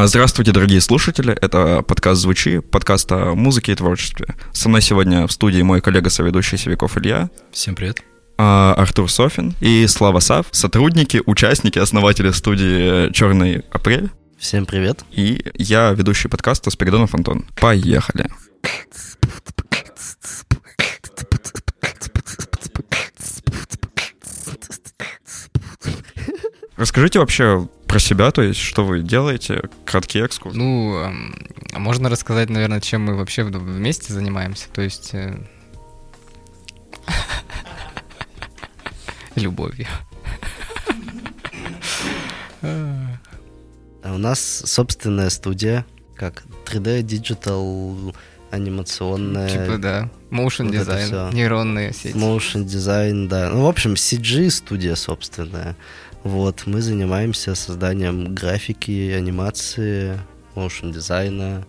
А, Здравствуйте, дорогие слушатели. Это подкаст «Звучи», подкаст о музыке и творчестве. Со мной сегодня в студии мой коллега-соведущий Севиков Илья, Всем привет. а, Артур Софин и Слава Сав, сотрудники, участники, основатели студии «Черный апрель». Всем привет. И я, ведущий подкаста Спиридонов Антон. Поехали. Расскажите вообще про себя, то есть, что вы делаете, краткий экскурс. Ну, эм, можно рассказать, наверное, чем мы вообще вместе занимаемся. То есть... э, Любовью. А у нас собственная студия, как 3D, digital, анимационная, Типа, да. Motion вот дизайн, нейронные сети. motion дизайн, да. Ну, в общем, CG студия собственная. Вот, мы занимаемся созданием графики, анимации, motion дизайна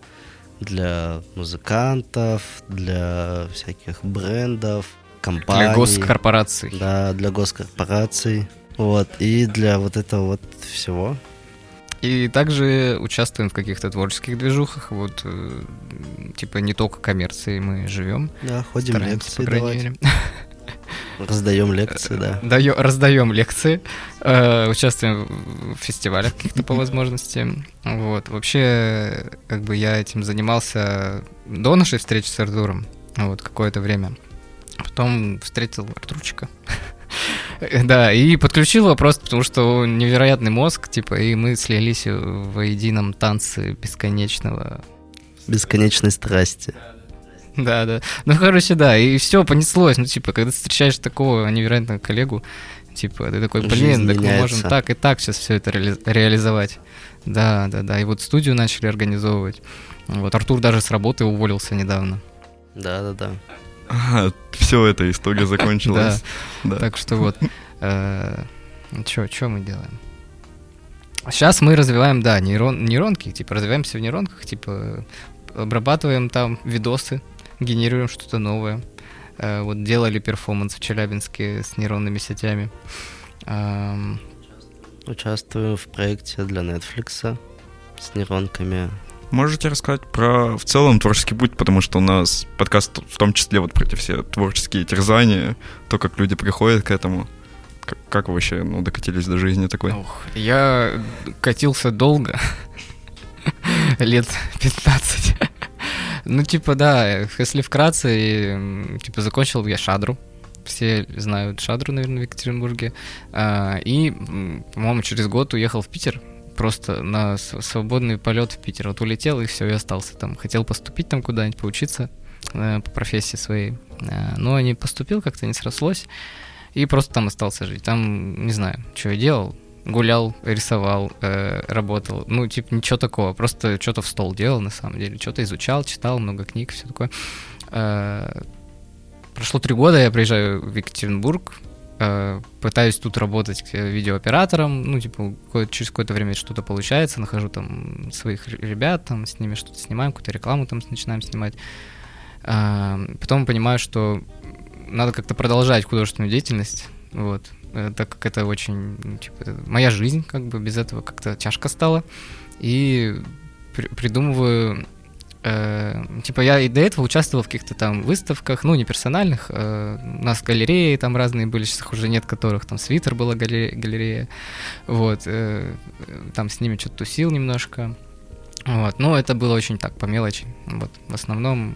для музыкантов, для всяких брендов, компаний. Для госкорпораций. Да, для госкорпораций. Вот, и для вот этого вот всего. И также участвуем в каких-то творческих движухах. Вот, э, типа, не только коммерции мы живем. Да, ходим лекции давать. мере. Раздаем лекции, да. Даё- раздаем лекции, э, участвуем в фестивалях каких-то по возможности. Вот. Вообще, как бы я этим занимался до нашей встречи с Артуром, вот, какое-то время. Потом встретил Артурчика. Да, и подключил его просто потому, что он невероятный мозг, типа, и мы слились в едином танце бесконечного Бесконечной страсти. Да, да. Ну, короче, да, и все понеслось. Ну, типа, когда ты встречаешь такого невероятного коллегу, типа, ты такой, блин, Жизнь так мы меняется. можем так и так сейчас все это реали- реализовать. Да, да, да. И вот студию начали организовывать. Вот Артур даже с работы уволился недавно. Да-да-да. все, эта история закончилась. Да. Так что вот. Что мы делаем? Сейчас мы развиваем, да, нейрон, нейронки, типа, развиваемся в нейронках, типа, обрабатываем там видосы, генерируем что-то новое. Э, Вот делали перформанс в Челябинске с нейронными сетями. Участвую в проекте для Netflix с нейронками. Можете рассказать про в целом творческий путь, потому что у нас подкаст в том числе вот про эти все творческие терзания, то, как люди приходят к этому. Как, как вы вообще ну, докатились до жизни такой? Ух, я катился долго, лет 15. Ну, типа, да, если вкратце, типа, закончил я шадру. Все знают шадру, наверное, в Екатеринбурге. А, И, по-моему, через год уехал в Питер. Просто на свободный полет в Питер. Вот улетел, и все, и остался там. Хотел поступить там куда-нибудь, поучиться э, по профессии своей. Э, Но не поступил, как-то не срослось. И просто там остался жить. Там, не знаю, что я делал. Гулял, рисовал, э, работал. Ну, типа, ничего такого. Просто что-то в стол делал, на самом деле. Что-то изучал, читал, много книг, все такое. Э, прошло три года, я приезжаю в Екатеринбург, э, пытаюсь тут работать э, видеооператором, ну, типа, какое- через какое-то время что-то получается, нахожу там своих ребят, там, с ними что-то снимаем, какую-то рекламу там начинаем снимать. А, Потом понимаю, что надо как-то продолжать художественную деятельность, вот, э, так как это очень, ну, типа, моя жизнь, как бы, без этого как-то тяжко стало, и при- придумываю, э, типа, я и до этого участвовал в каких-то там выставках, ну, не персональных, э, у нас галереи там разные были, сейчас уже нет которых, там Свитер была галерея, галерея вот, э, там с ними что-то тусил немножко, вот, но это было очень так, по мелочи, вот, в основном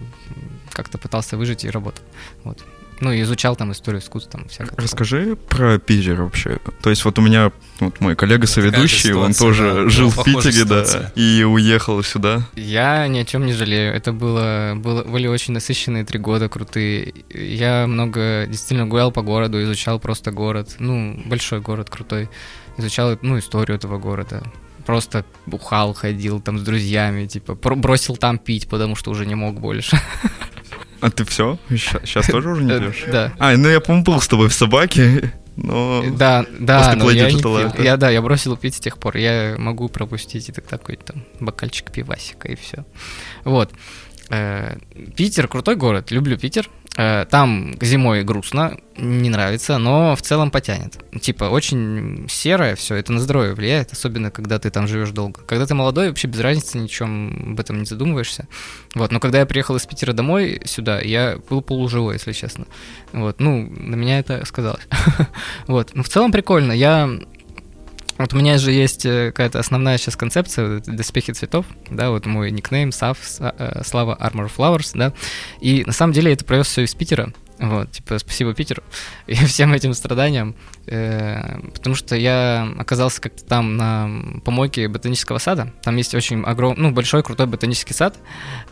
как-то пытался выжить и работал, вот. Ну, изучал там историю искусства, там всякое. такое. Расскажи про Питер вообще. То есть вот у меня вот мой коллега-соведущий, он тоже да, жил в Питере, да, ситуация. и уехал сюда. Я ни о чем не жалею. Это было, было были очень насыщенные три года крутые. Я много действительно гулял по городу, изучал просто город. Ну, большой город крутой. Изучал, ну, историю этого города. Просто бухал, ходил там с друзьями, типа, бросил там пить, потому что уже не мог больше. А ты все? Сейчас тоже уже не Э, пьешь? Да. А, ну я, по-моему, был с тобой в собаке, но... Да, да, после но я, не пил. это- я да, я бросил пить с тех пор. Я могу пропустить это такой там бокальчик пивасика и все. Вот. Э, Питер крутой город, люблю Питер. Э, там зимой грустно, не нравится, но в целом потянет. Типа очень серое все, это на здоровье влияет, особенно когда ты там живешь долго. Когда ты молодой, вообще без разницы, ничем об этом не задумываешься. Вот, но когда я приехал из Питера домой сюда, я был полуживой, если честно. Вот, ну, на меня это сказалось. вот, но в целом прикольно. Я вот у меня же есть э, какая-то основная сейчас концепция, доспехи цветов, да, вот мой никнейм, Сав, э, Слава Armor Flowers, да, и на самом деле это провез все из Питера, вот, типа, спасибо Питеру и всем этим страданиям. Э, потому что я оказался как-то там на помойке ботанического сада. Там есть очень огромный, ну, большой, крутой ботанический сад.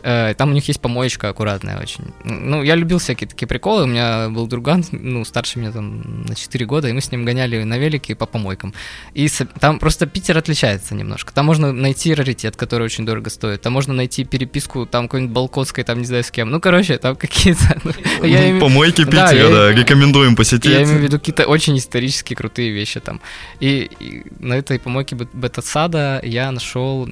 Э, там у них есть помоечка аккуратная очень. Ну, я любил всякие такие приколы. У меня был друган, ну, старше меня там на 4 года, и мы с ним гоняли на велике по помойкам. И там просто Питер отличается немножко. Там можно найти раритет, который очень дорого стоит. Там можно найти переписку там какой-нибудь Балкотской, там не знаю с кем. Ну, короче, там какие-то... Ну, помойки Питера, да, рекомендуем посетить. Я имею в виду какие-то очень исторические исторически крутые вещи там. И, и на этой помойке бета-сада я нашел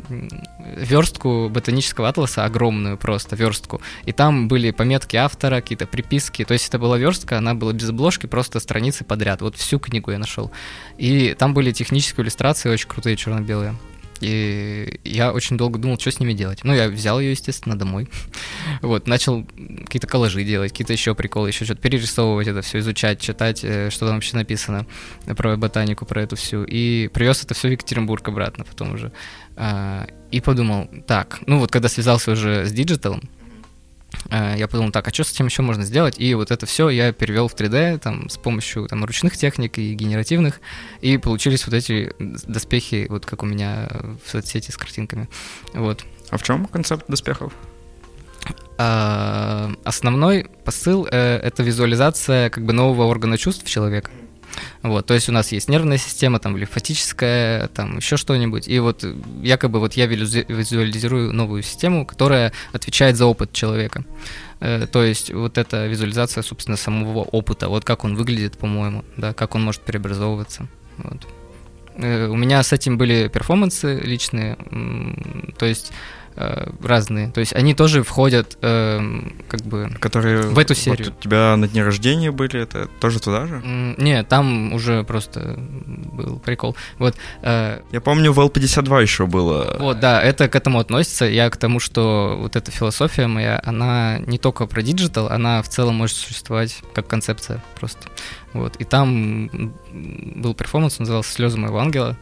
верстку ботанического атласа, огромную просто верстку. И там были пометки автора, какие-то приписки. То есть это была верстка, она была без обложки, просто страницы подряд. Вот всю книгу я нашел. И там были технические иллюстрации очень крутые, черно-белые. И я очень долго думал, что с ними делать. Ну, я взял ее, естественно, домой. Вот, начал какие-то коллажи делать, какие-то еще приколы, еще что-то перерисовывать это все, изучать, читать, э, что там вообще написано про ботанику, про эту всю. И привез это все в Екатеринбург обратно потом уже. А, и подумал, так, ну вот когда связался уже с digital ом, я подумал, так, а что с этим еще можно сделать? И вот это все я перевел в 3D там, с помощью там, ручных техник и генеративных, и получились вот эти доспехи, вот как у меня в соцсети с картинками. Вот. А в чем концепт доспехов? А, основной посыл э, это визуализация как бы нового органа чувств человека. Вот, то есть у нас есть нервная система, там лимфатическая, там еще что-нибудь. И вот якобы вот я визуализирую новую систему, которая отвечает за опыт человека. Э, то есть вот эта визуализация, собственно, самого опыта, вот как он выглядит, по-моему, да, как он может преобразовываться. Вот. Э, у меня с этим были перформансы личные, то есть Э, разные. То есть они тоже входят э, как бы Которые в эту серию. Вот у тебя на дне рождения были, это тоже туда же? Не, там уже просто был прикол. Вот. Э, Я помню, в L52 еще было. Вот, да, это к этому относится. Я к тому, что вот эта философия моя, она не только про digital, она в целом может существовать как концепция просто. Вот. И там был перформанс, назывался «Слезы моего ангела»,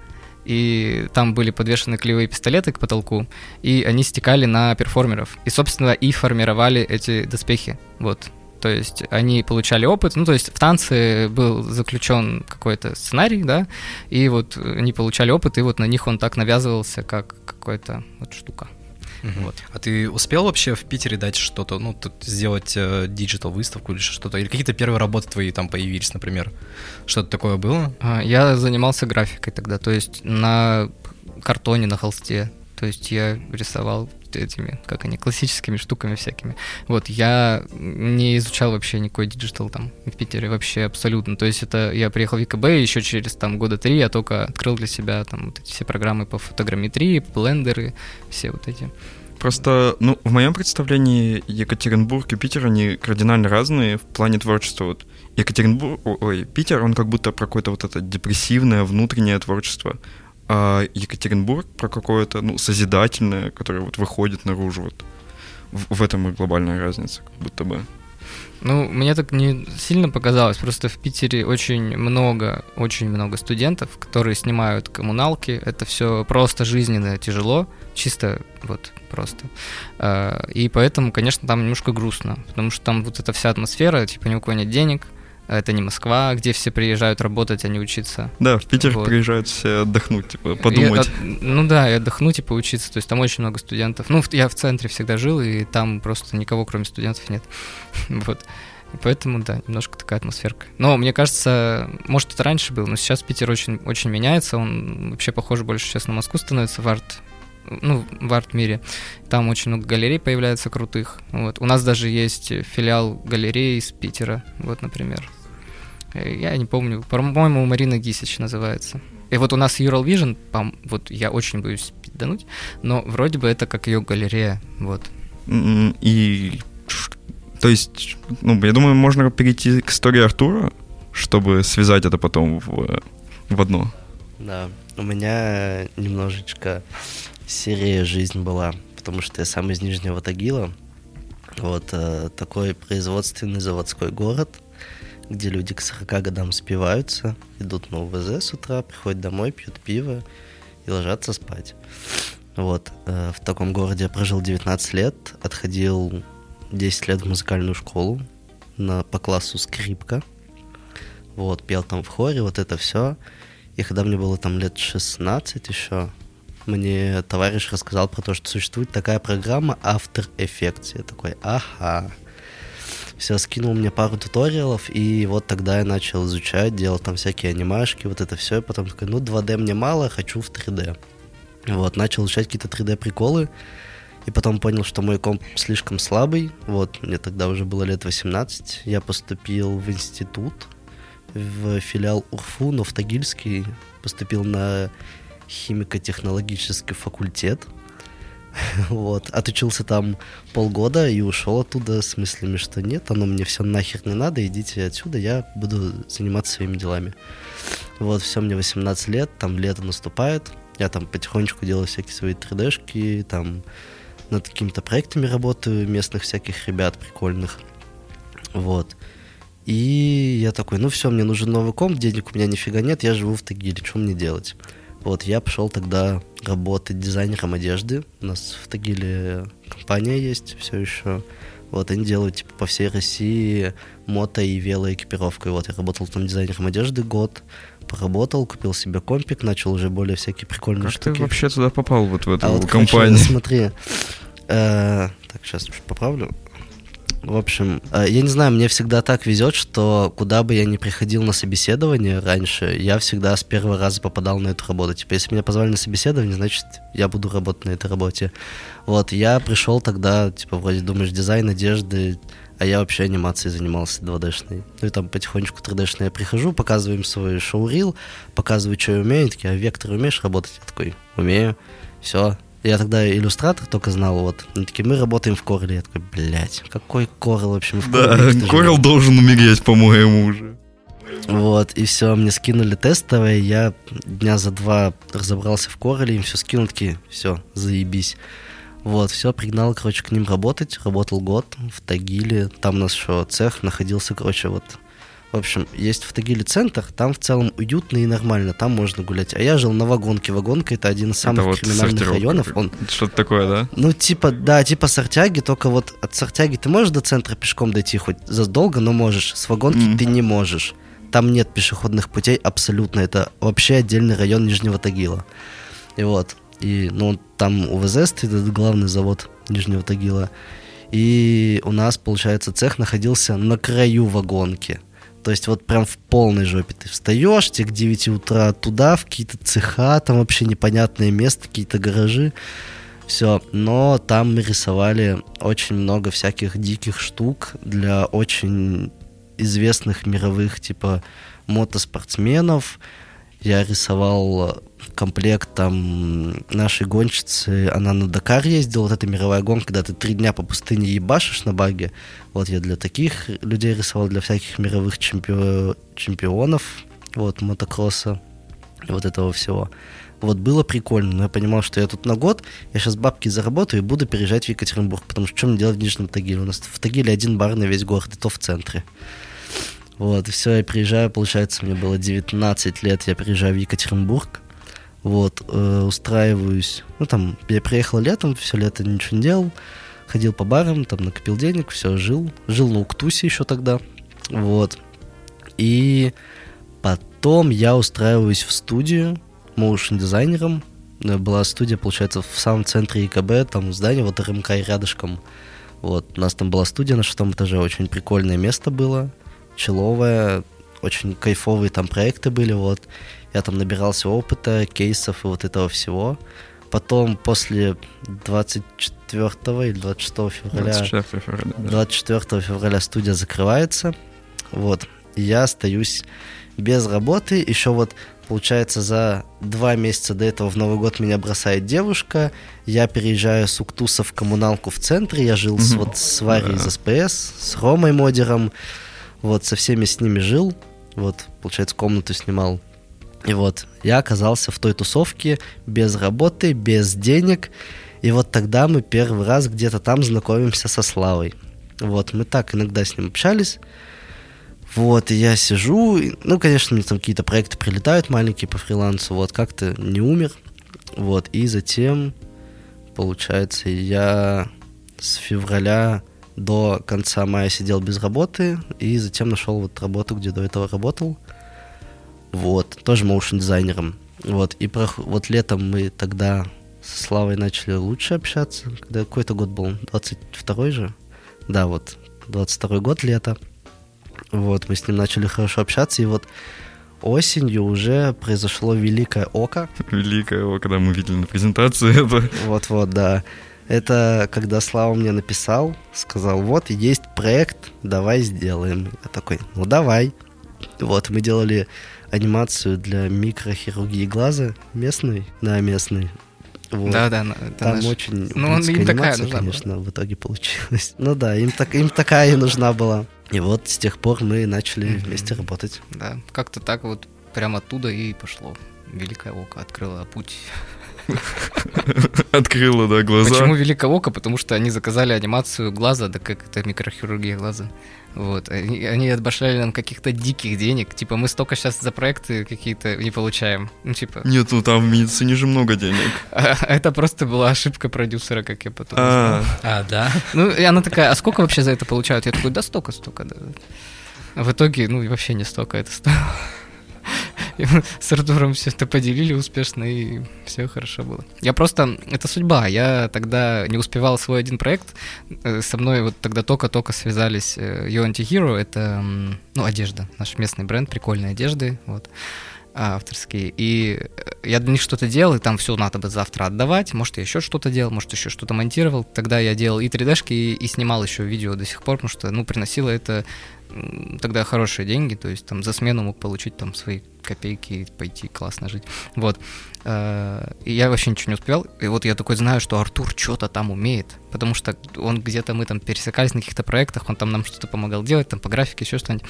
и там были подвешены клеевые пистолеты к потолку, и они стекали на перформеров. И, собственно, и формировали эти доспехи. Вот. То есть они получали опыт, ну, то есть в танце был заключен какой-то сценарий, да, и вот они получали опыт, и вот на них он так навязывался, как какая-то вот штука. Угу. Вот. А ты успел вообще в Питере дать что-то, ну, тут сделать digital э, выставку или что-то? Или какие-то первые работы твои там появились, например? Что-то такое было? А, я занимался графикой тогда, то есть на картоне, на холсте. То есть я рисовал этими, как они, классическими штуками всякими. Вот, я не изучал вообще никакой digital там в Питере, вообще абсолютно. То есть это я приехал в ЕКБ, еще через там года три я только открыл для себя там вот эти все программы по фотограмметрии, блендеры, все вот эти. Просто, ну, в моем представлении Екатеринбург и Питер, они кардинально разные в плане творчества. Вот Екатеринбург, ой, Питер, он как будто про какое-то вот это депрессивное внутреннее творчество а Екатеринбург про какое-то, ну, созидательное, которое вот выходит наружу. Вот. В, в этом и глобальная разница, как будто бы. Ну, мне так не сильно показалось. Просто в Питере очень много, очень много студентов, которые снимают коммуналки. Это все просто жизненно тяжело, чисто вот просто. А, и поэтому, конечно, там немножко грустно, потому что там вот эта вся атмосфера, типа ни у кого нет денег, это не Москва, где все приезжают работать, а не учиться. Да, в Питер вот. приезжают все отдохнуть, типа, подумать. И, ну да, и отдохнуть и поучиться. То есть там очень много студентов. Ну, я в центре всегда жил, и там просто никого, кроме студентов, нет. вот. И поэтому, да, немножко такая атмосферка. Но мне кажется, может, это раньше было, но сейчас Питер очень, очень меняется. Он вообще похож больше сейчас на Москву становится в арт ну, в арт-мире. Там очень много галерей появляется крутых. Вот. У нас даже есть филиал галереи из Питера, вот, например. Я не помню, по-моему, Марина Гисич называется. И вот у нас Ural Vision, вот я очень боюсь пиздануть, но вроде бы это как ее галерея, вот. И То есть, ну, я думаю, можно перейти к истории Артура, чтобы связать это потом в, в одно. Да, у меня немножечко серия жизнь была, потому что я сам из Нижнего Тагила. Вот э, такой производственный заводской город, где люди к 40 годам спиваются, идут на УВЗ с утра, приходят домой, пьют пиво и ложатся спать. Вот, э, в таком городе я прожил 19 лет, отходил 10 лет в музыкальную школу на, по классу скрипка. Вот, пел там в хоре, вот это все. И когда мне было там лет 16 еще, мне товарищ рассказал про то, что существует такая программа After Effects. Я такой, ага. Все, скинул мне пару туториалов, и вот тогда я начал изучать, делал там всякие анимашки, вот это все, и потом такой, ну 2D мне мало, хочу в 3D. Вот, начал изучать какие-то 3D-приколы, и потом понял, что мой комп слишком слабый, вот, мне тогда уже было лет 18, я поступил в институт, в филиал УРФУ, но в Тагильский, поступил на химико-технологический факультет. Вот. Отучился там полгода и ушел оттуда с мыслями, что нет, оно мне все нахер не надо, идите отсюда, я буду заниматься своими делами. Вот, все, мне 18 лет, там лето наступает, я там потихонечку делаю всякие свои 3D-шки, там над какими-то проектами работаю, местных всяких ребят прикольных. Вот. И я такой, ну все, мне нужен новый комп, денег у меня нифига нет, я живу в Тагиле, что мне делать? Вот, я пошел тогда работать дизайнером одежды. У нас в Тагиле компания есть все еще. Вот, они делают типа, по всей России мото и велоэкипировку. И вот, я работал там дизайнером одежды год, поработал, купил себе компик, начал уже более всякие прикольные как штуки. ты вообще туда попал, вот в эту а вот, компанию? Короче, смотри, э, так, сейчас поправлю. В общем, э, я не знаю, мне всегда так везет, что куда бы я ни приходил на собеседование раньше, я всегда с первого раза попадал на эту работу. Типа, если меня позвали на собеседование, значит, я буду работать на этой работе. Вот, я пришел тогда, типа, вроде думаешь, дизайн одежды, а я вообще анимацией занимался 2D-шной. Ну и там потихонечку 3D-шной я прихожу, показываю им свой шоу-рил, показываю, что я умею, такие, а вектор умеешь работать? Я такой, умею, все, я тогда иллюстратор только знал, вот. Они такие, мы работаем в Corel. Я такой, блядь, какой вообще? Мы в Да, Corel никто Корел живет». должен умереть, по-моему, уже. Вот, и все, мне скинули тестовые, я дня за два разобрался в Corel, им все скинул, такие, все, заебись. Вот, все, пригнал, короче, к ним работать, работал год в Тагиле, там у нас еще цех находился, короче, вот в общем, есть в Тагиле центр, там в целом уютно и нормально, там можно гулять. А я жил на Вагонке. Вагонка это один из самых Это вот криминальных районов. Он Что-то такое, да? Ну, типа, да, типа Сартяги, только вот от Сартяги ты можешь до центра пешком дойти хоть задолго, но можешь. С вагонки Мгм. ты не можешь. Там нет пешеходных путей абсолютно. Это вообще отдельный район Нижнего Тагила. И вот. И, ну, там УВЗ стоит, это главный завод Нижнего Тагила. И у нас, получается, цех находился на краю вагонки. То есть вот прям в полной жопе ты встаешь, тебе к 9 утра туда, в какие-то цеха, там вообще непонятное место, какие-то гаражи. Все, но там мы рисовали очень много всяких диких штук для очень известных мировых, типа, мотоспортсменов. Я рисовал комплект там нашей гонщицы, она на Дакар ездила, вот эта мировая гонка, когда ты три дня по пустыне ебашишь на баге. Вот я для таких людей рисовал, для всяких мировых чемпио- чемпионов, вот, мотокросса, вот этого всего. Вот было прикольно, но я понимал, что я тут на год, я сейчас бабки заработаю и буду переезжать в Екатеринбург, потому что что мне делать в Нижнем Тагиле? У нас в Тагиле один бар на весь город, и то в центре. Вот, и все, я приезжаю, получается, мне было 19 лет, я приезжаю в Екатеринбург, вот, э, устраиваюсь, ну, там, я приехал летом, все лето ничего не делал, ходил по барам, там, накопил денег, все, жил, жил на Уктусе еще тогда, вот, и потом я устраиваюсь в студию моушн-дизайнером, Э, была студия, получается, в самом центре ИКБ, там здание, вот РМК и рядышком, вот, у нас там была студия на шестом этаже, очень прикольное место было, человое, очень кайфовые там проекты были, вот. Я там набирался опыта, кейсов и вот этого всего. Потом после 24 или 26 февраля 24 февраля, да. 24 февраля студия закрывается. Вот. я остаюсь без работы. Еще вот, получается, за два месяца до этого в Новый год меня бросает девушка. Я переезжаю с Уктуса в коммуналку в центре. Я жил с, вот с Варей из. СПС, с Ромой Модером. Вот, со всеми с ними жил. Вот, получается, комнату снимал. И вот, я оказался в той тусовке без работы, без денег. И вот тогда мы первый раз где-то там знакомимся со Славой. Вот, мы так иногда с ним общались. Вот, и я сижу, и, ну, конечно, мне там какие-то проекты прилетают маленькие по фрилансу, вот, как-то не умер. Вот, и затем, получается, я с февраля до конца мая сидел без работы, и затем нашел вот работу, где до этого работал. Вот, тоже моушен дизайнером. Вот, и прох- вот летом мы тогда со Славой начали лучше общаться, когда какой-то год был, 22 же? Да, вот, 22 год, лето. Вот, мы с ним начали хорошо общаться, и вот осенью уже произошло великое око. Великое, о, когда мы видели на презентации это. Вот-вот, да. Это когда Слава мне написал, сказал, вот, есть проект, давай сделаем. Я такой, ну давай. Вот, мы делали анимацию для микрохирургии глаза местной, да, местной. Вот. Да, да, это Там наш- очень Ну, он- им такая нужна была. конечно, в итоге получилась. Ну да, им, так, им такая и нужна была. И вот с тех пор мы начали Мгм. вместе работать. Да, как-то так вот прямо оттуда и пошло. Великое око открыло путь. Открыла, да, глаза. Почему Великое око? Потому что они заказали анимацию глаза, да как это микрохирургия глаза. Вот. Они, они отбашляли нам каких-то диких денег. Типа, мы столько сейчас за проекты какие-то не получаем. Ну, типа, Нет, ну там в медицине же много денег. а это просто была ошибка продюсера, как я потом А, узнал. А, да? Ну, и она такая, а сколько вообще за это получают? Я такой, да столько, столько, да. А в итоге, ну, вообще не столько это стоило. С Артуром все это поделили успешно, и все хорошо было. Я просто... Это судьба. Я тогда не успевал свой один проект. Э, Со мной вот тогда только-только связались э, You Anti-Hero. Это, ну, одежда. Наш местный бренд, прикольные одежды. Вот а, авторские. И э, я для них что-то делал, и там все надо бы завтра отдавать. Может, я еще что-то делал, может, еще что-то монтировал. Тогда я делал и 3D-шки, и, и снимал еще видео до сих пор, потому что, ну, приносило это тогда хорошие деньги, то есть там за смену мог получить там свои копейки и пойти классно жить. Вот. Э, И я вообще ничего не успевал. И вот я такой знаю, что Артур что-то там умеет, потому что он где-то мы там пересекались на каких-то проектах, он там нам что-то помогал делать, там по графике, еще что-нибудь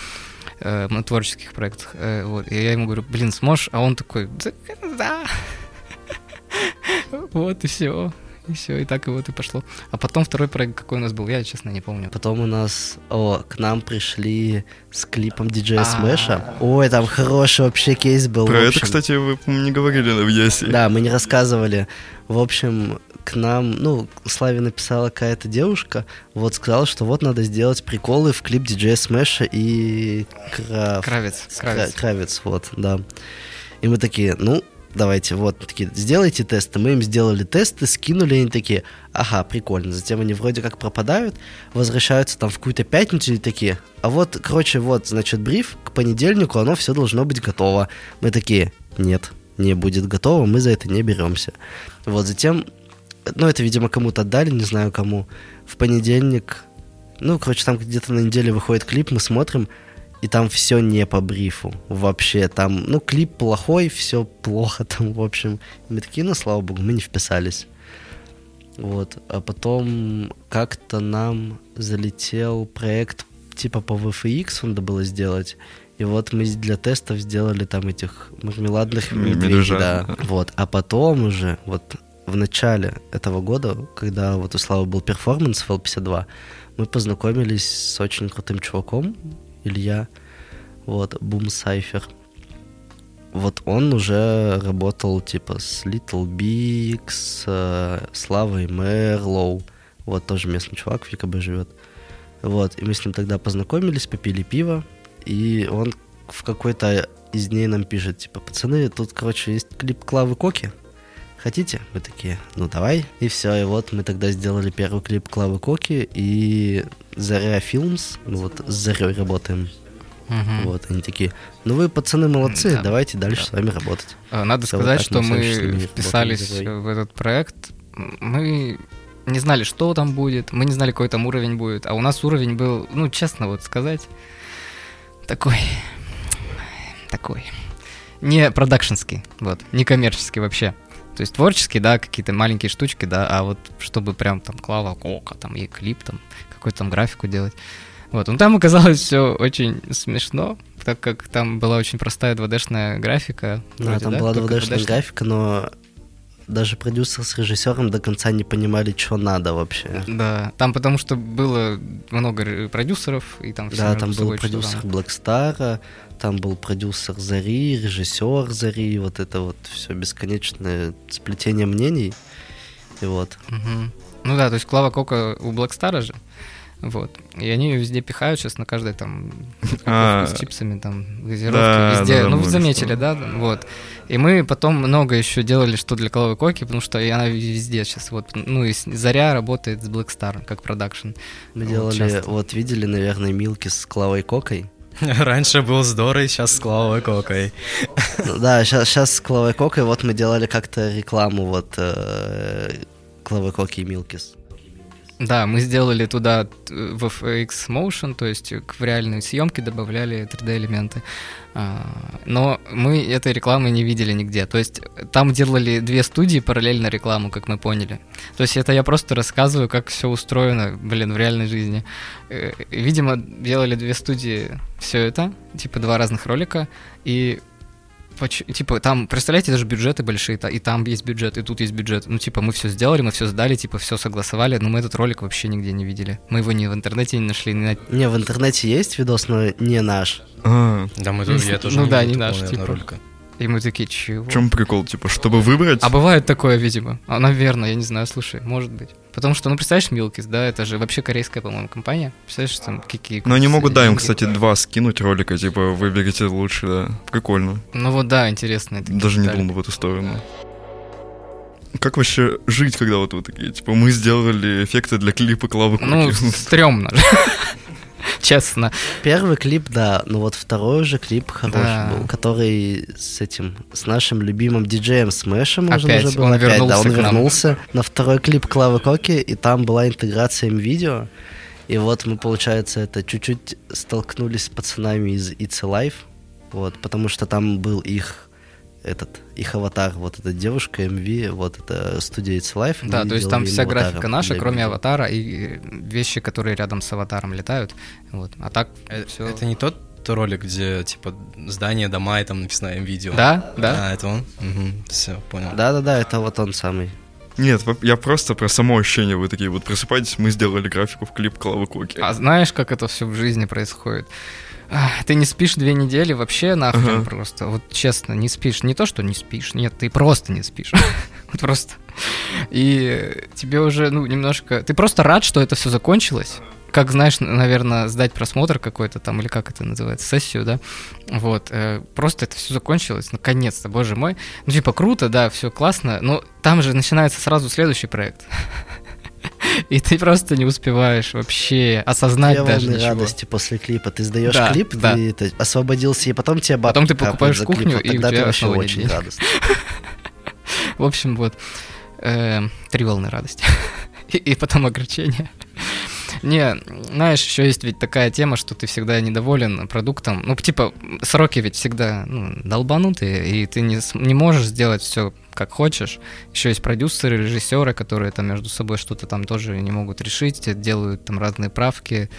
э, на творческих проектах. Э, Вот. И я ему говорю, блин, сможешь? А он такой, «Да, да. Вот и все. И все, и так и вот и пошло. А потом второй проект какой у нас был, я, честно, не помню. Потом у нас, о, к нам пришли с клипом диджея А. Смэша. Ой, там хороший вообще кейс был. про это, кстати, вы не говорили на Ясе. Да, мы не рассказывали. В общем, к нам, ну, Славе написала какая-то девушка, вот сказала, что вот надо сделать приколы в клип диджея Смэша и Краф... Кравец, Кравец. Кра- Кравец, вот, да. И мы такие, ну, давайте, вот, такие, сделайте тесты. Мы им сделали тесты, скинули, и они такие, ага, прикольно. Затем они вроде как пропадают, возвращаются там в какую-то пятницу и такие, а вот, короче, вот, значит, бриф, к понедельнику оно все должно быть готово. Мы такие, нет, не будет готово, мы за это не беремся. Вот, затем, ну, это, видимо, кому-то отдали, не знаю кому. В понедельник, ну, короче, там где-то на неделе выходит клип, мы смотрим, и там все не по брифу. Вообще, там, ну, клип плохой, все плохо там, в общем. И мы такие, ну, слава богу, мы не вписались. Вот. А потом как-то нам залетел проект типа по VFX, надо было сделать. И вот мы для тестов сделали там этих мармеладных медведей, да. да. Вот. А потом уже, вот в начале этого года, когда вот у Славы был перформанс в L52, мы познакомились с очень крутым чуваком, Илья, вот, Бум Сайфер. Вот он уже работал типа с Little Big, с э, Славой Мерлоу. Вот тоже местный чувак в ЕКБ живет. Вот, и мы с ним тогда познакомились, попили пиво, и он в какой-то из дней нам пишет, типа, пацаны, тут, короче, есть клип Клавы Коки, хотите? Мы такие, ну давай. И все, и вот мы тогда сделали первый клип Клавы Коки и Заря Филмс, вот с Зарей работаем. Мгм. Вот, они такие, ну вы, пацаны, молодцы, Да, давайте дальше да. с вами работать. А, Надо вот сказать, так что мы вписались в этот проект. Мы не знали, что там будет, мы не знали, какой там уровень будет. А у нас уровень был, ну, честно вот сказать, такой, такой, не продакшенский, вот, не коммерческий вообще. То есть творческий, да, какие-то маленькие штучки, да, а вот чтобы прям там клава кока, там и клип, там какую-то там графику делать. Вот, ну там оказалось все очень смешно, так как там была очень простая 2D-шная графика. Да, вроде, там была Только 2D-шная 2D-шная. графика, но даже продюсер с режиссером до конца не понимали, что надо вообще. Да, там потому что было много продюсеров, и там все Да, там был продюсер там. Блэкстара, там был продюсер Зари, режиссер Зари, вот это вот все бесконечное сплетение мнений. И вот. Мгм. Ну да, то есть Клава Кока у Блэкстара же. Вот. И они ее везде пихают сейчас на каждой там А, с чипсами, там, газировки, да, везде. да, ну, вы заметили, что. да? Вот. И мы потом много еще делали, что для Клавы Коки, потому что и она везде сейчас. Вот. Ну, и Заря работает с Blackstar как продакшн. Мы Вот делали, часто. вот видели, наверное, Милки с Клавой Кокой. Раньше был здорово, сейчас с Клавой Кокой. Ну Да, сейчас с Клавой Кокой, вот мы делали как-то рекламу вот э, Клавы Коки и Милкис. Да, мы сделали туда т- VFX Motion, то есть в реальные съемки добавляли 3D-элементы. А, Но мы этой рекламы не видели нигде. То есть там делали две студии параллельно рекламу, как мы поняли. То есть это я просто рассказываю, как все устроено, блин, в реальной жизни. Э, Видимо, делали две студии все это, типа два разных ролика, и типа, там, представляете, даже бюджеты большие, и там есть бюджет, и тут есть бюджет. Ну, типа, мы все сделали, мы все сдали, типа, все согласовали, но мы этот ролик вообще нигде не видели. Мы его ни в интернете не нашли, ни на- Не, в интернете есть видос, но не наш. А, Да, мы тоже, я тоже ну не да, не наш, типа. ролика. И мы такие, чего? в чем прикол? Типа, чтобы выбрать... А бывает такое, видимо. А, наверное, я не знаю, слушай, может быть. Потому что, ну, представляешь, Милкис, да, это же вообще корейская, по-моему, компания. Представляешь, там какие... Но они могут, да, им, кстати, два скинуть ролика, типа, выберите лучше, да. Прикольно. Ну вот да, интересно. Даже не думал в эту сторону. Как вообще жить, когда вот вы такие, типа, мы сделали эффекты для клипа Клавы Ну, Коки? стрёмно. Честно. Первый клип, да, но вот второй уже клип хороший Да. был, который с этим, с нашим любимым диджеем Смэшем Опять, уже был он опять, да, вернулся он к нам. вернулся на второй клип Клавы Коки, и там была интеграция видео и вот мы, получается, это чуть-чуть столкнулись с пацанами из It's Alive, вот, потому что там был их этот, их аватар, вот эта девушка, MV, вот это студия It's мы Да, то есть там вся аватара графика наша, для кроме аватара и э, вещи, которые рядом с аватаром летают. Вот. А так Э, все. Это не тот ролик, где, типа, здание, дома, и там написано М-видео? Да, да. А, это он? Все, понял. Да-да-да, это вот он самый. Нет, я просто про само ощущение. Вы такие вот просыпаетесь, мы сделали графику в клип Клавы Коки. А знаешь, как это все в жизни происходит? Ты не спишь две недели вообще нахрен Ага. просто. Вот честно, не спишь. Не то, что не спишь. Нет, ты просто не спишь. Вот просто. И тебе уже, ну, немножко... Ты просто рад, что это все закончилось. Как, знаешь, наверное, сдать просмотр какой-то там, или как это называется, сессию, да? Вот. э, Просто это все закончилось, наконец-то, боже мой. Ну, типа, круто, да, все классно, но там же начинается сразу следующий проект. И ты просто не успеваешь вообще осознать даже ничего. радости после клипа. Ты сдаешь Да, клип, да. ты это, освободился, и потом тебе Потом ты покупаешь клип, кухню, вот и тогда ты вообще очень денег. радостно. В общем, вот. э, Три волны радости. И, и потом огорчение. Не, знаешь, еще есть ведь такая тема, что ты всегда недоволен продуктом. Ну, типа, сроки ведь всегда ну, долбанутые, и ты не, не можешь сделать все как хочешь. Еще есть продюсеры, режиссеры, которые там между собой что-то там тоже не могут решить, те делают там разные правки.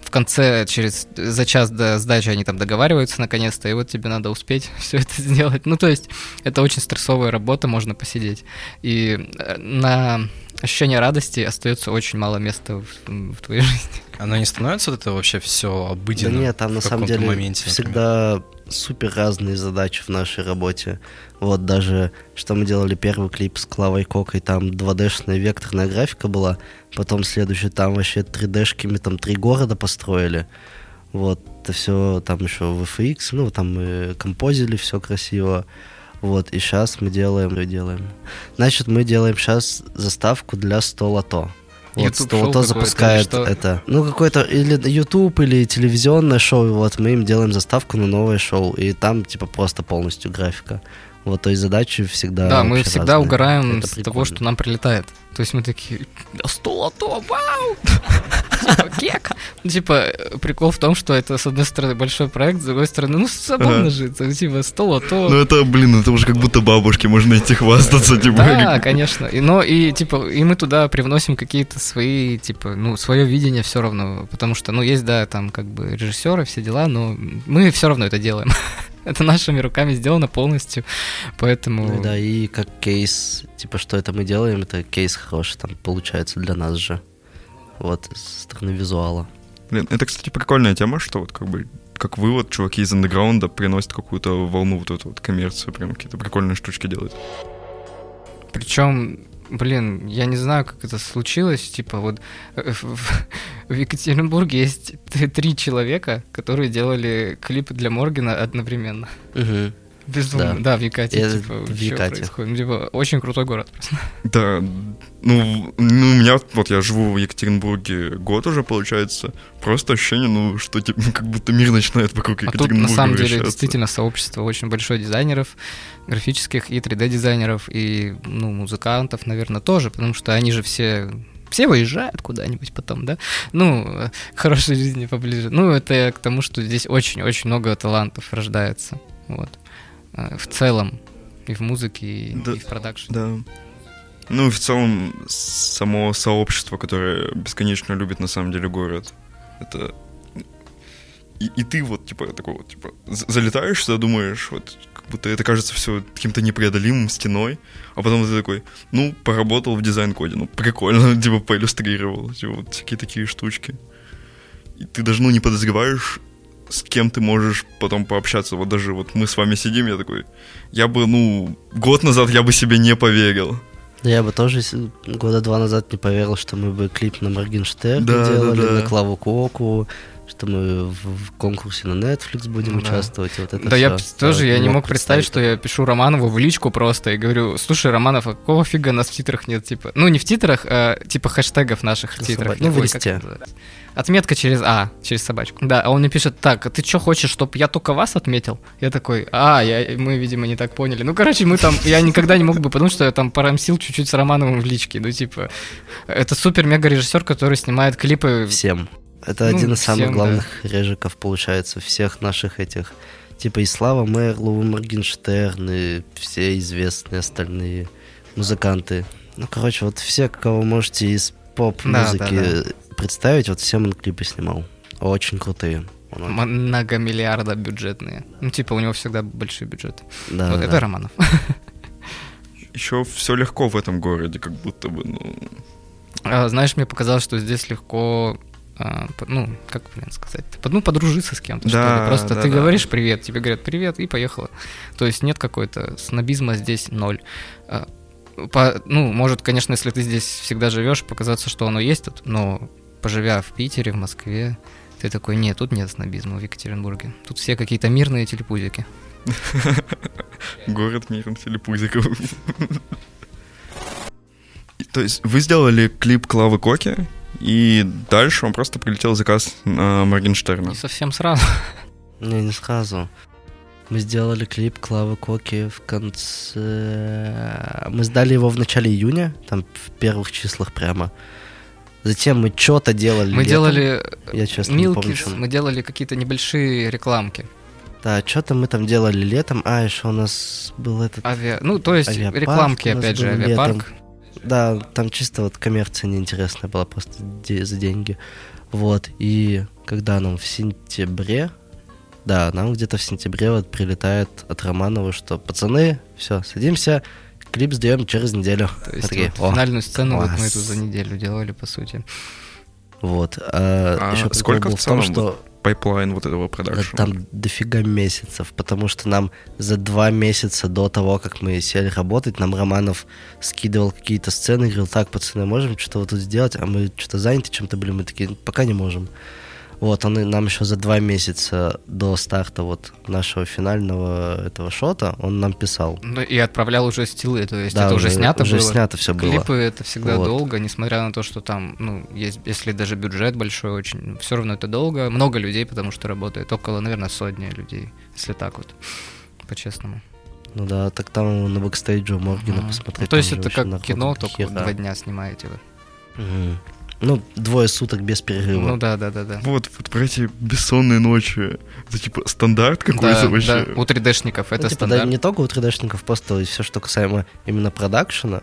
В конце, через за час до сдачи они там договариваются наконец-то, и вот тебе надо успеть все это сделать. Ну, то есть, это очень стрессовая работа, можно посидеть. И э, на ощущение радости остается очень мало места в, в твоей жизни. Оно не становится вот это вообще все Да обыденно? нет, там в на самом деле моменте, например? всегда супер разные задачи в нашей работе. Вот даже, что мы делали первый клип с Клавой Кокой, там 2D-шная векторная графика была, потом следующий там вообще 3D-шками там три города построили. Вот, это все там еще VFX, ну, там мы композили все красиво. Вот, и сейчас мы делаем, мы делаем. Значит, мы делаем сейчас заставку для 100 лото. Вот, YouTube 100 шоу лото какое-то запускает что? это. Ну, какой-то или YouTube, или телевизионное шоу, вот мы им делаем заставку на новое шоу, и там, типа, просто полностью графика. Вот, то есть задачи всегда Да, мы всегда разные. угораем Это с того, прикольно. что нам прилетает. То есть мы такие, да сто лото, вау! Типа, кек. Ну, типа, прикол в том, что это, с одной стороны, большой проект, с другой стороны, ну, забавно же, это, типа, стол, а то... Ну это, блин, это уже как будто бабушке можно идти хвастаться, типа. Да, конечно. И, но и типа, и мы туда привносим какие-то свои, типа, ну, свое видение все равно. Потому что, ну, есть, да, там, как бы, режиссеры, все дела, но мы все равно это делаем. Это нашими руками сделано полностью. Поэтому. Ну да, и как кейс, типа, что это мы делаем, это кейс хороший там получается для нас же. Вот, со стороны визуала. Блин, это, кстати, прикольная тема, что вот как бы как вывод, чуваки из андеграунда приносят какую-то волну вот эту вот коммерцию, прям какие-то прикольные штучки делают. Причем, блин, я не знаю, как это случилось. Типа, вот э, в, в- Екатеринбурге есть три человека, которые делали клип для Моргина одновременно. Мгм. Безумно. Да. Да, в Якате. Это типа, в Якате. происходит? Ну, типа, очень крутой город просто. Да, ну, ну, у меня, вот я живу в Екатеринбурге год уже, получается, просто ощущение, ну, что типа, как будто мир начинает вокруг А Екатеринбурга тут на самом деле действительно сообщество очень большое дизайнеров, графических и 3D-дизайнеров, и ну, музыкантов, наверное, тоже, потому что они же все все выезжают куда-нибудь потом, да? Ну, к хорошей жизни поближе. Ну, это я к тому, что здесь очень-очень много талантов рождается. Вот. Э, В целом. И в музыке, и, Да. и в продакшене. Да. Ну и в целом само сообщество, которое бесконечно любит на самом деле город. Это и, и ты вот типа такой вот типа залетаешь сюда, думаешь вот как будто это кажется все каким-то непреодолимым стеной, а потом ты такой, ну поработал в дизайн-коде, ну прикольно, типа поиллюстрировал, типа вот всякие такие штучки. И ты даже ну не подозреваешь с кем ты можешь потом пообщаться. Вот даже вот мы с вами сидим, я такой, я бы, ну, год назад я бы себе не поверил. Да Я бы тоже года два назад не поверил, что мы бы клип на Моргенштерна Да, да, делали, да. на Клаву Коку, что мы в, конкурсе на Netflix будем Ну да. участвовать. Вот это Да, я всё. п- тоже, я не мог представить, что я пишу Романову в личку просто и говорю, слушай, Романов, а какого фига нас в титрах нет, типа, ну не в титрах, а типа хэштегов наших в титрах. ну, в листе. Отметка через А, через собачку. Да, а он мне пишет, так, а ты что хочешь, чтобы я только вас отметил? Я такой, а, я, мы, видимо, не так поняли. Ну, короче, мы там, я никогда не мог бы, потому что я там порамсил чуть-чуть с Романовым в личке. Ну, типа, это супер-мега-режиссер, который снимает клипы. Всем. Это Ну, один из самых всем, да. главных режиков, получается, всех наших этих. Типа и Слава Мерлоу, и Моргенштерн, и все известные остальные музыканты. Ну, короче, вот все, кого можете из поп-музыки Да, представить, вот всем он клипы снимал. Очень крутые. Многомиллиарда бюджетные. Ну, типа, у него всегда большие бюджеты. Да, вот да, это да. Романов. Еще все легко в этом городе, как будто бы, ну... А, Знаешь, мне показалось, что здесь легко, ну, как, блин, сказать, ну, подружиться с кем-то, что Да, ли. Просто да, ты да. говоришь привет, тебе говорят привет, и поехала. То есть нет какой-то снобизма здесь ноль. А, по- ну, может, конечно, если ты здесь всегда живешь, показаться, что оно есть тут, но поживя в Питере, в Москве, ты такой, нет, тут нет снобизма в Екатеринбурге. Тут все какие-то мирные телепузики. Город миром телепузиков. То есть вы сделали клип Клавы Коки, и дальше вам просто прилетел заказ на Моргенштерна. Не совсем сразу. Не, не сразу. Мы сделали клип Клавы Коки в конце... Мы сдали его в начале июня, там в первых числах прямо. Затем мы что-то делали Мы летом. делали Я честно не помню, Милкис, что... мы делали какие-то небольшие рекламки. Да, что-то мы там делали летом. А, еще у нас был этот... Авиа... Ну, то есть Авиапарк рекламки, опять же, авиапарк. Да, там чисто вот коммерция неинтересная была, просто за деньги. Вот, и когда нам в сентябре, да, нам где-то в сентябре вот прилетает от Романова, что пацаны, все, садимся, клип сдаем через неделю. То есть такие, вот «О, финальную сцену вот мы класс». эту за неделю делали, по сути. Вот. А, А еще сколько был в в том, целом что Пайплайн вот этого Да продакшена. там дофига месяцев, потому что нам за два месяца до того, как мы сели работать, нам Романов скидывал какие-то сцены, говорил, так, пацаны, можем что-то вот тут сделать, а мы что-то заняты чем-то были, мы такие, пока не можем. Вот, он и нам еще за два месяца до старта вот нашего финального этого шота, он нам писал. Ну и отправлял уже стилы, то есть Да, это уже, снято уже было. снято все было. Клипы это всегда Вот. долго, несмотря на то, что там, ну, есть, если даже бюджет большой очень, все равно это долго. Много людей, потому что работает около, наверное, сотни людей, если так вот, по-честному. Ну да, так там на бэкстейджу Моргена Мгм. посмотреть. Ну, то есть это как кино, только вот хера. два дня снимаете вы. Мгм. Ну, двое суток без перерыва. Ну да, да, да, да. Вот, вот про эти бессонные ночи. Это типа стандарт какой-то Да, вообще. да, у 3D-шников Ну, это типа, стандарт. да, не только у 3D-шников, просто все, что касаемо именно продакшена.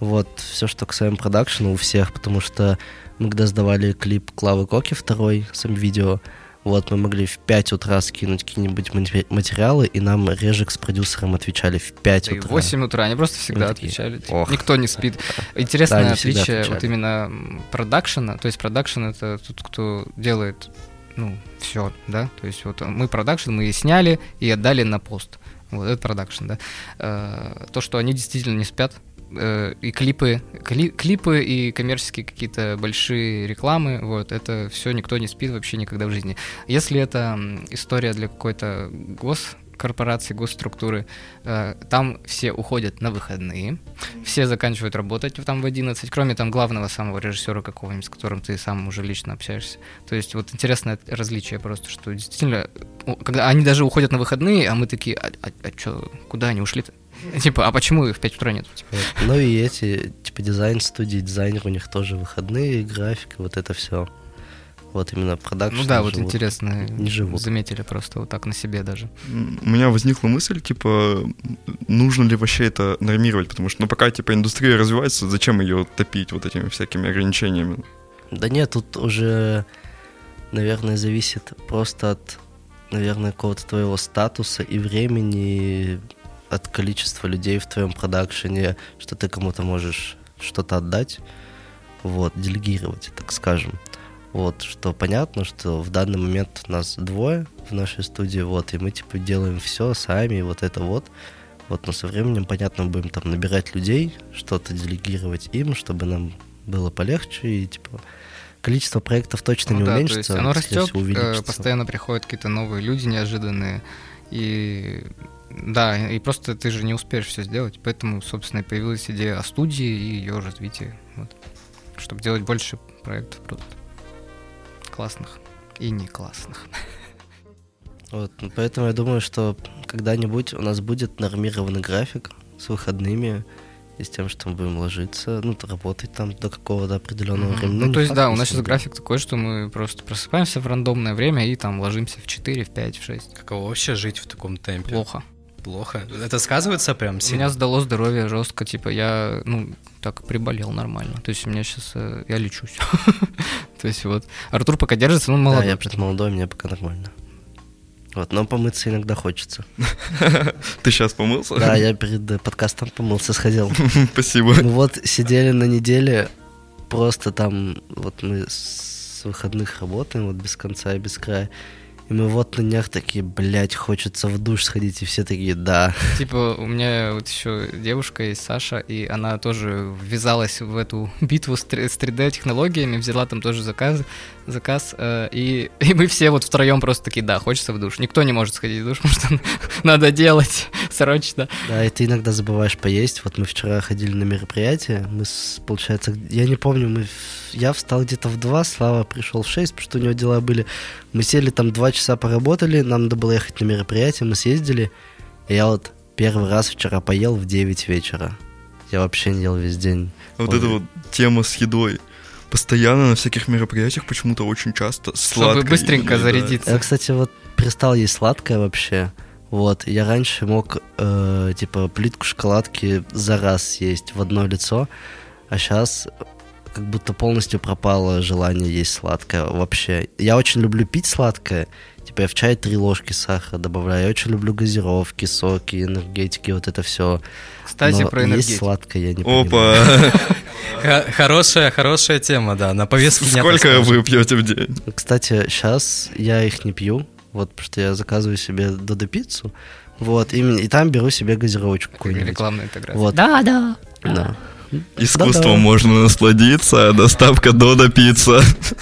Вот, все, что касаемо продакшена у всех, потому что мы когда сдавали клип Клавы Коки второй, сам видео, вот, мы могли в 5 утра скинуть какие-нибудь мате- материалы, и нам Режик с продюсером отвечали в 5 Да и в утра. 8 утра, они просто всегда такие, отвечали. типа, «Ох». Никто не спит. Интересное Да, отличие вот именно продакшена. То есть продакшн это тот, кто делает, ну, все, да. То есть вот мы продакшн, мы и сняли и отдали на пост. Вот это продакшн, да. Э, То, что они действительно не спят, э, и клипы, кли- клипы и коммерческие какие-то большие рекламы, вот, это все никто не спит вообще никогда в жизни. Если это история для какой-то госкорпорации, госструктуры, э, там все уходят на выходные, все заканчивают работать там в 11, кроме там главного самого режиссера какого-нибудь, с которым ты сам уже лично общаешься. То есть вот интересное различие просто, что действительно, когда они даже уходят на выходные, а мы такие, а, что, куда они ушли-то? Типа, а почему их в 5 утра нет? Ну и эти, типа, дизайн-студии, дизайнер, у них тоже выходные, графика, вот это все. Вот именно продакшн. Ну да, вот живут. интересно, не живут. заметили просто вот так на себе даже. У меня возникла мысль, типа, нужно ли вообще это нормировать, потому что, ну, пока, типа, индустрия развивается, зачем ее топить вот этими всякими ограничениями? Да нет, тут уже, наверное, зависит просто от, наверное, какого-то твоего статуса и времени, от количества людей в твоем продакшене, что ты кому-то можешь что-то отдать, вот, делегировать, так скажем. Вот, что понятно, что в данный момент нас двое в нашей студии, вот, и мы, типа, делаем все сами, и вот это вот. Вот, но со временем, понятно, мы будем там набирать людей, что-то делегировать им, чтобы нам было полегче, и, типа, количество проектов точно Ну не да, то уменьшится, есть оно растет, всего, э, увеличится. постоянно приходят какие-то новые люди неожиданные, и да, и просто ты же не успеешь все сделать, поэтому, собственно, и появилась идея о студии и ее развитии, вот, чтобы делать больше проектов просто классных и не классных. Вот, ну, поэтому я думаю, что когда-нибудь у нас будет нормированный график с выходными и с тем, что мы будем ложиться, ну, работать там до какого-то определенного Мгм. времени. Ну, не то есть, факт, да, у на нас сейчас график такой, что мы просто просыпаемся в рандомное время и там ложимся в 4, в 5, в 6. Каково вообще жить в таком темпе? Плохо. Плохо. Это сказывается прям У меня сильно? сдало здоровье жестко, типа я, ну, так приболел нормально. То есть у меня сейчас, я лечусь. То есть вот, Артур пока держится, ну, Да, молодой. я просто молодой, мне пока нормально. Вот, но помыться иногда хочется. Ты сейчас помылся? Да, я перед э, подкастом помылся, сходил. Спасибо. Ну вот, сидели на неделе, просто там, вот мы с выходных работаем, вот без конца и без края. И мы вот на днях такие, блядь, хочется в душ сходить, и все такие, да. Типа, у меня вот еще девушка есть, Саша, и она тоже ввязалась в эту битву с 3D-технологиями, взяла там тоже заказ, заказ э, и, и мы все вот втроем просто такие, да, хочется в душ. Никто не может сходить в душ, потому что надо делать срочно. Да, и ты иногда забываешь поесть. Вот мы вчера ходили на мероприятие, мы, с, получается, я не помню, мы, я встал где-то в 2, Слава пришел в 6, потому что у него дела были. Мы сели там 2 часа поработали, нам надо было ехать на мероприятие, мы съездили. И я вот первый раз вчера поел в 9 вечера. Я вообще не ел весь день. Вот Ой. эта вот тема с едой. Постоянно на всяких мероприятиях почему-то очень часто сладкое. Чтобы быстренько едят. зарядиться. Я, кстати, вот перестал есть сладкое вообще. Вот, я раньше мог, э, типа, плитку шоколадки за раз съесть в одно лицо, а сейчас как будто полностью пропало желание есть сладкое вообще. Я очень люблю пить сладкое, типа я в чай три ложки сахара добавляю, я очень люблю газировки, соки, энергетики, вот это все. Кстати, Но про есть энергетику. сладкое я не понимаю. Опа! Хорошая, хорошая тема, да. На повестке Сколько вы пьете в день? Кстати, сейчас я их не пью, вот, потому что я заказываю себе Додо пиццу, вот, и, и там беру себе газировочку Как какую-нибудь. рекламная интеграция. Вот. Да, да. Да. Искусством Да-да. можно насладиться, доставка Дода пицца.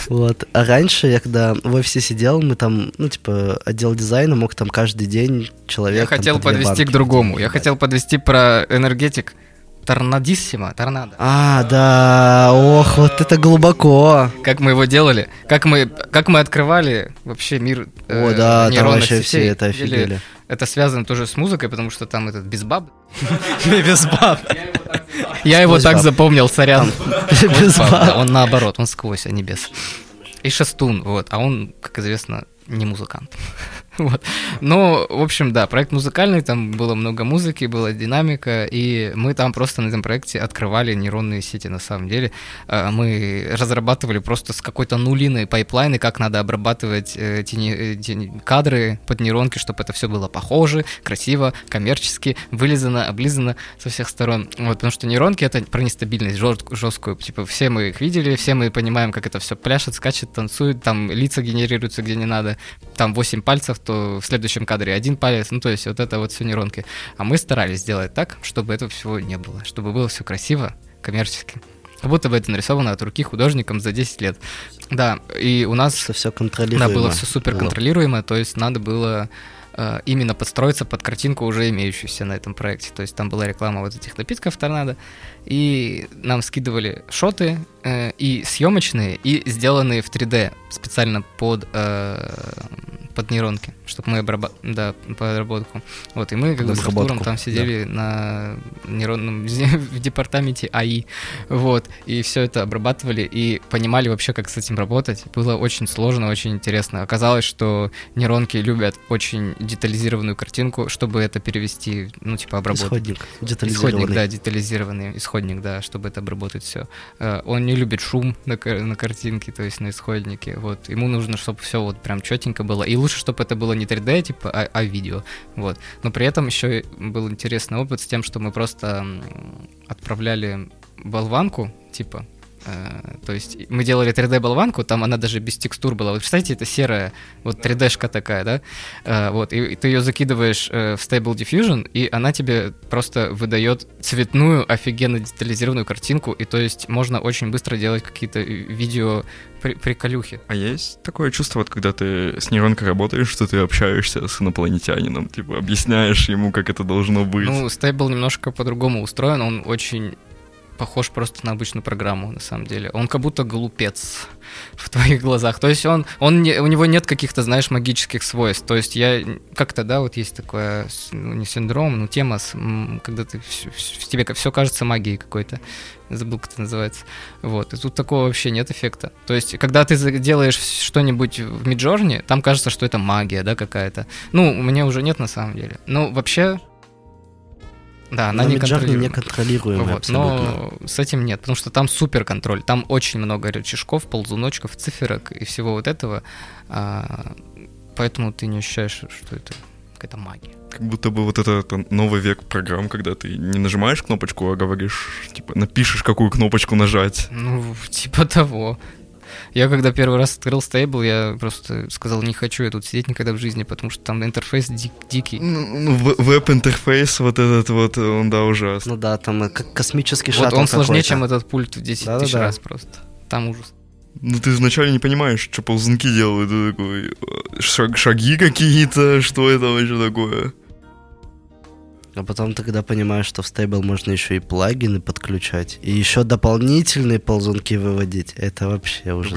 Вот. А раньше, я когда в офисе сидел, мы там, ну, типа, отдел дизайна мог там каждый день человек... Я там хотел по две подвести банки к другому. Я хотел подвести про энергетик. Торнадиссимо, торнадо. А, да, ох, вот это глубоко. Как мы его делали, как мы, как мы открывали вообще мир э, О, да, там вообще сетей. все это Или офигели. Это связано тоже с музыкой, потому что там этот без баб. Без баб. Я его так запомнил, сорян. Без Баб, баб. да, Он наоборот, он сквозь, а не без. И шестун, вот, а он, как известно, не музыкант. Вот. Но, в общем, да, проект музыкальный, там было много музыки, была динамика, и мы там просто на этом проекте открывали нейронные сети на самом деле. А, Мы разрабатывали просто с какой-то нулиной пайплайны, как надо обрабатывать э, эти не- эти кадры под нейронки, чтобы это все было похоже, красиво, коммерчески, вылизано, облизано со всех сторон. Вот, потому что нейронки это про нестабильность жесткую. Типа все мы их видели, все мы понимаем, как это все пляшет, скачет, танцует, там лица генерируются где не надо, там 8 пальцев, то в следующем кадре один палец, ну то есть вот это вот все нейронки. А мы старались сделать так, чтобы этого всего не было, чтобы было все красиво, коммерчески. Как будто бы это нарисовано от руки художником за 10 лет. Да, и у нас Что все да, контролируемо. было все супер контролируемо, то есть надо было э, именно подстроиться под картинку, уже имеющуюся на этом проекте. То есть там была реклама вот этих напитков торнадо, и нам скидывали шоты э, и съемочные, и сделанные в 3D специально под, э, под нейронки, чтобы мы обраба- да, по обработку. Вот, и мы как бы с Артуром там сидели на нейронном в департаменте АИ, вот, и все это обрабатывали и понимали вообще, как с этим работать. Было очень сложно, очень интересно. Оказалось, что нейронки любят очень детализированную картинку, чтобы это перевести, ну, типа, обработать. Исходник Исходник, детализированный. да, детализированный исходник, да, чтобы это обработать все. Он не любит шум на, на картинке, то есть на исходнике. Вот. Ему нужно, чтобы все вот прям четенько было. И лучше, чтобы это было не 3D, типа, а, а видео. Вот. Но при этом еще был интересный опыт с тем, что мы просто отправляли болванку, типа, то есть мы делали 3D-болванку, там она даже без текстур была. Вы представляете, это серая, вот 3D-шка такая, да? Э, Вот, и, ты ее закидываешь э, в Stable Diffusion, и она тебе просто выдает цветную, офигенно детализированную картинку, и то есть можно очень быстро делать какие-то э, видео при- приколюхи. А есть такое чувство, вот когда ты с нейронкой работаешь, что ты общаешься с инопланетянином, типа объясняешь ему, как это должно быть. Ну, Stable немножко по-другому устроен, он очень похож просто на обычную программу, на самом деле. Он как будто глупец в твоих глазах. То есть он, он не- у него нет каких-то, знаешь, магических свойств. То есть я как-то, да, вот есть такое, ну, не синдром, но тема, с, когда ты, вс- тебе все кажется магией какой-то. Забыл, как это называется. Вот. И тут такого вообще нет эффекта. То есть, когда ты делаешь что-нибудь в Миджорне, там кажется, что это магия, да, какая-то. Ну, у меня уже нет на самом деле. Ну, вообще... Да, она На не контролируема. не контролируемый Вот, абсолютно. но с этим нет, потому что там супер контроль, там очень много рычажков, ползуночков, циферок и всего вот этого, а, поэтому ты не ощущаешь, что это какая-то магия. Как будто бы вот это, это новый век программ, когда ты не нажимаешь кнопочку, а говоришь, типа, напишешь, какую кнопочку нажать. Ну, типа того. Я когда первый раз открыл стейбл, я просто сказал, не хочу я тут сидеть никогда в жизни, потому что там интерфейс дик- дикий. Ну, ну, веб-интерфейс вот этот вот, он, да, ужасный. Ну да, там э, как космический Вот шаттл он сложнее, какой-то. чем этот пульт в 10 тысяч Да-да-да. раз просто. Там ужас. Ну, ты вначале не понимаешь, что ползунки делают, ты такой, э, шаг- шаги какие-то, что это вообще такое? А потом ты когда понимаешь, что в стейбл можно еще и плагины подключать, и еще дополнительные ползунки выводить, это вообще уже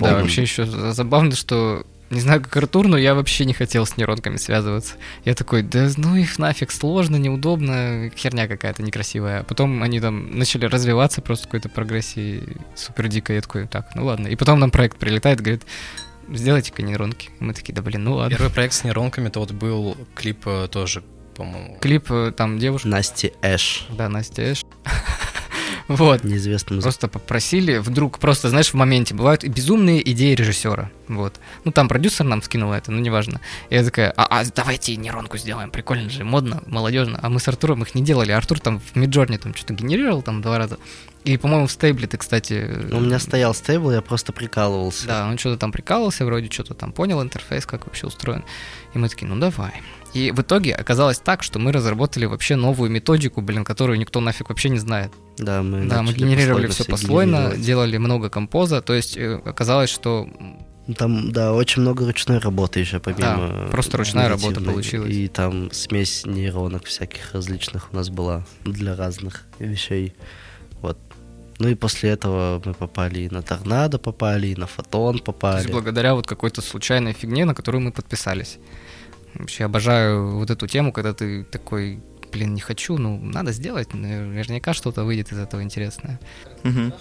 Да, вообще еще забавно, что не знаю, как Артур, но я вообще не хотел с нейронками связываться. Я такой, да ну их нафиг, сложно, неудобно, херня какая-то некрасивая. А потом они там начали развиваться просто в какой-то прогрессии супер дико. Я такой, так, ну ладно. И потом нам проект прилетает, говорит, сделайте-ка нейронки. Мы такие, да блин, ну ладно. Первый проект с нейронками, это вот был клип э, тоже, по-моему. Клип э, там девушка, Насти Эш, да, Настя Эш. Вот. неизвестным Просто попросили, вдруг, просто, знаешь, в моменте бывают и безумные идеи режиссера. Вот. Ну, там продюсер нам скинул это, ну, неважно. И я такая, а, а давайте нейронку сделаем, прикольно же, модно, молодежно. А мы с Артуром их не делали. Артур там в Миджорне там что-то генерировал там два раза. И, по-моему, в стейбле ты, кстати... Ну, У меня стоял стейбл, я просто прикалывался. Да, он что-то там прикалывался, вроде что-то там понял интерфейс, как вообще устроен. И мы такие, ну давай. И в итоге оказалось так, что мы разработали вообще новую методику, блин, которую никто нафиг вообще не знает. Да, мы, Да, мы генерировали все послойно, делали много композа, то есть э, оказалось, что Ну, Там, да, очень много ручной работы еще, помимо... Да, просто ручная работа получилась. И там смесь нейронок всяких различных у нас была для разных вещей. Вот. Ну и после этого мы попали и на торнадо попали, и на фотон то есть попали. благодаря вот какой-то случайной фигне, на которую мы подписались. Вообще обожаю вот эту тему, когда ты такой, блин, не хочу, ну, надо сделать, наверняка что-то выйдет из этого интересное. Мгм.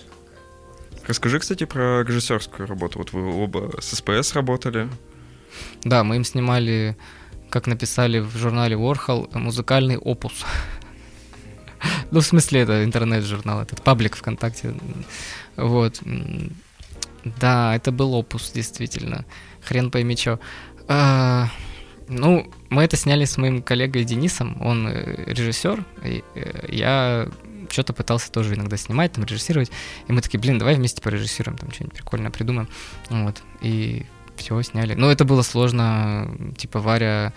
Расскажи, кстати, про режиссерскую работу. Вот вы оба с СПС работали. Да, мы им снимали, как написали в журнале Warhol, музыкальный опус. Ну, в смысле, это интернет-журнал, этот паблик ВКонтакте. Вот. Да, это был опус, действительно. Хрен пойми чё. Ну, мы это сняли с моим коллегой Денисом, он э, режиссер, и э, я что-то пытался тоже иногда снимать, там, режиссировать, и мы такие, блин, давай вместе порежиссируем, там, что-нибудь прикольное придумаем, вот, и все сняли. Ну, это было сложно, типа, Варя...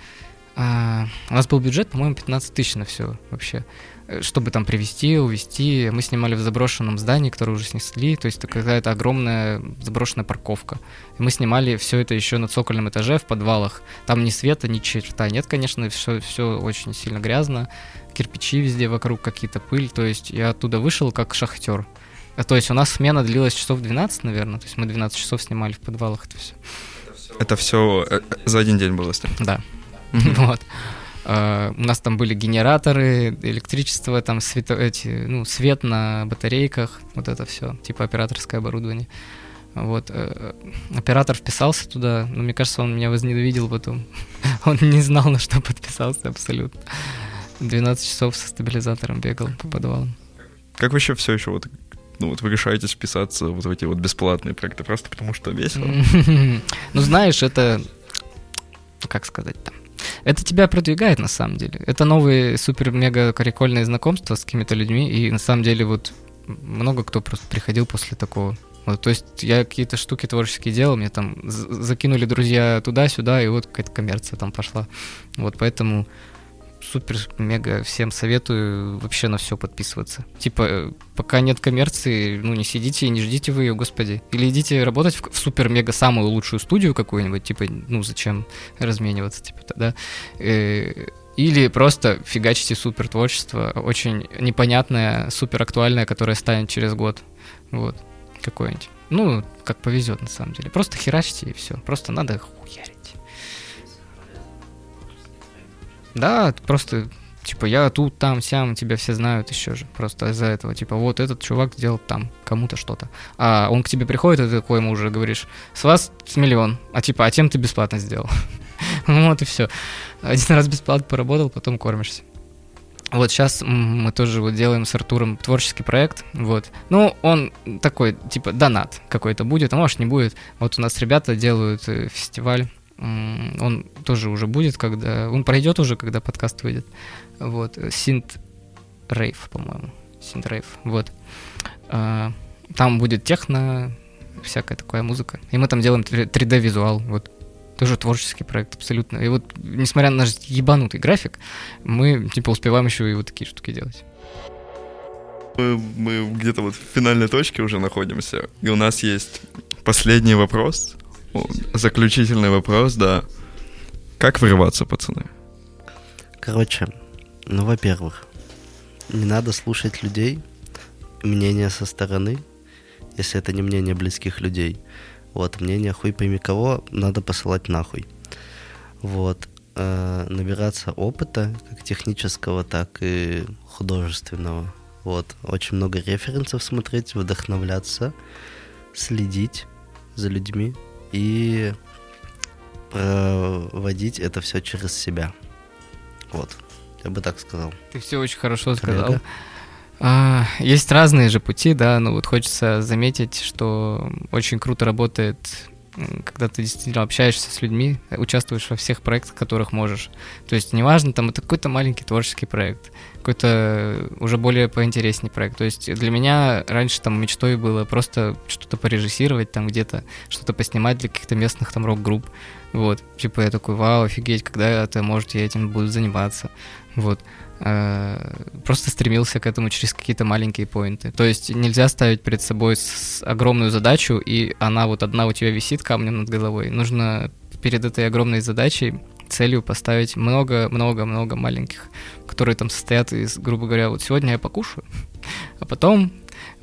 а, у нас был бюджет, по-моему, 15 тысяч на все вообще. Э, Чтобы там привезти, увезти. Мы снимали в заброшенном здании, которое уже снесли. То есть это какая-то огромная заброшенная парковка. И мы снимали все это еще на цокольном этаже в подвалах. Там ни света, ни черта нет, конечно, все, все очень сильно грязно. Кирпичи везде вокруг, какие-то пыль. То есть я оттуда вышел как шахтер. А, То есть у нас смена длилась часов 12, наверное. То есть мы 12 часов снимали в подвалах это все. Это все за один день было снято. Да. Вот. А, У нас там были генераторы, электричество, там свето, эти, ну, свет на батарейках, вот это все, типа операторское оборудование. Вот. э, Оператор вписался туда, но мне кажется, он меня возненавидел потом. Он не знал, на что подписался абсолютно. 12 часов со стабилизатором бегал по подвалам. Как вообще все еще вот, ну вот вы решаетесь вписаться вот в эти вот бесплатные проекты просто потому что весело? Ну, знаешь, это... Как сказать там? Это тебя продвигает, на самом деле. Это новые супер-мега прикольные знакомства с какими-то людьми, и на самом деле вот много кто просто приходил после такого. Вот, то есть я какие-то штуки творческие делал, мне там закинули друзья туда-сюда, и вот какая-то коммерция там пошла. Вот поэтому супер-мега всем советую вообще на все подписываться. Типа, э, пока нет коммерции, ну не сидите и не ждите вы ее, господи. Или идите работать в, в супер-мега самую лучшую студию какую-нибудь, типа, ну зачем размениваться, типа, да. Э, Или просто фигачите супер творчество, очень непонятное, супер актуальное, которое станет через год. Вот, какое-нибудь. Ну, как повезет на самом деле. Просто херачьте и все. Просто надо хуярить. Да, просто, типа, я тут, там, сям, тебя все знают еще же. Просто из-за этого, типа, вот этот чувак сделал там кому-то что-то. А он к тебе приходит, и ты такой ему уже говоришь, с вас с миллион, а типа, а тем ты бесплатно сделал. Вот и все. Один раз бесплатно поработал, потом кормишься. Вот сейчас мы тоже вот делаем с Артуром творческий проект, вот. Ну, он такой, типа, донат какой-то будет, а может не будет. Вот у нас ребята делают э, фестиваль, он тоже уже будет, когда... Он пройдет уже, когда подкаст выйдет. Вот. Синт Рейв, по-моему. Синт Рейв, вот. А, Там будет техно, всякая такая музыка. И мы там делаем 3D-визуал, вот. Тоже творческий проект, абсолютно. И вот, несмотря на наш ебанутый график, мы, типа, успеваем еще и вот такие штуки делать. Мы, мы где-то вот в финальной точке уже находимся, и у нас есть последний вопрос, заключительный вопрос, да. Как вырываться, пацаны? Короче, ну, во-первых, не надо слушать людей, мнение со стороны, если это не мнение близких людей. Вот, мнение хуй пойми кого, надо посылать нахуй. Вот. э, набираться опыта, как технического, так и художественного. Вот. Очень много референсов смотреть, вдохновляться, следить за людьми и проводить это все через себя. Вот. Я бы так сказал. Ты все очень хорошо Коллега. сказал. А, есть разные же пути, да, но вот хочется заметить, что очень круто работает, когда ты действительно общаешься с людьми, э, участвуешь во всех проектах, которых можешь. То есть неважно, там это какой-то маленький творческий проект, какой-то уже более поинтереснее проект. То есть для меня раньше там мечтой было просто что-то порежиссировать там где-то, что-то поснимать для каких-то местных там рок-групп. Вот, типа я такой, вау, офигеть, когда это, может, я этим буду заниматься. Вот. Э, Просто стремился к этому через какие-то маленькие поинты. То есть нельзя ставить перед собой с- огромную задачу, и она вот одна у тебя висит камнем над головой. Нужно перед этой огромной задачей целью поставить много-много-много маленьких, которые там состоят из, грубо говоря, вот сегодня я покушаю, а потом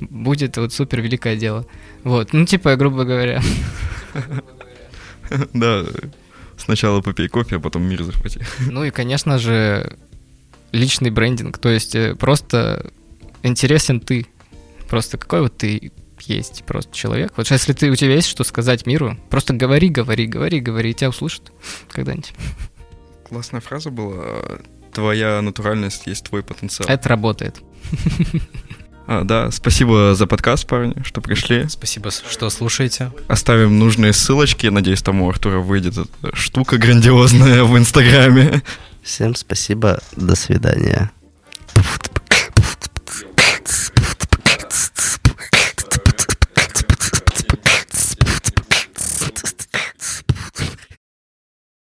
будет вот супер великое дело. Вот, ну типа, грубо говоря, Да, Сначала попей кофе, а потом мир захвати. Ну и, конечно же, личный брендинг. То есть э, просто интересен ты. Просто какой вот ты есть просто человек. Вот если ты, у тебя есть что сказать миру, просто говори, говори, говори, говори, и тебя услышат когда-нибудь. Классная фраза была. Твоя натуральность есть твой потенциал. Это работает. А, да, спасибо за подкаст, парни, что пришли. Спасибо, что слушаете. Оставим нужные ссылочки. Надеюсь, там у Артура выйдет эта штука грандиозная в Инстаграме. Всем спасибо. До свидания.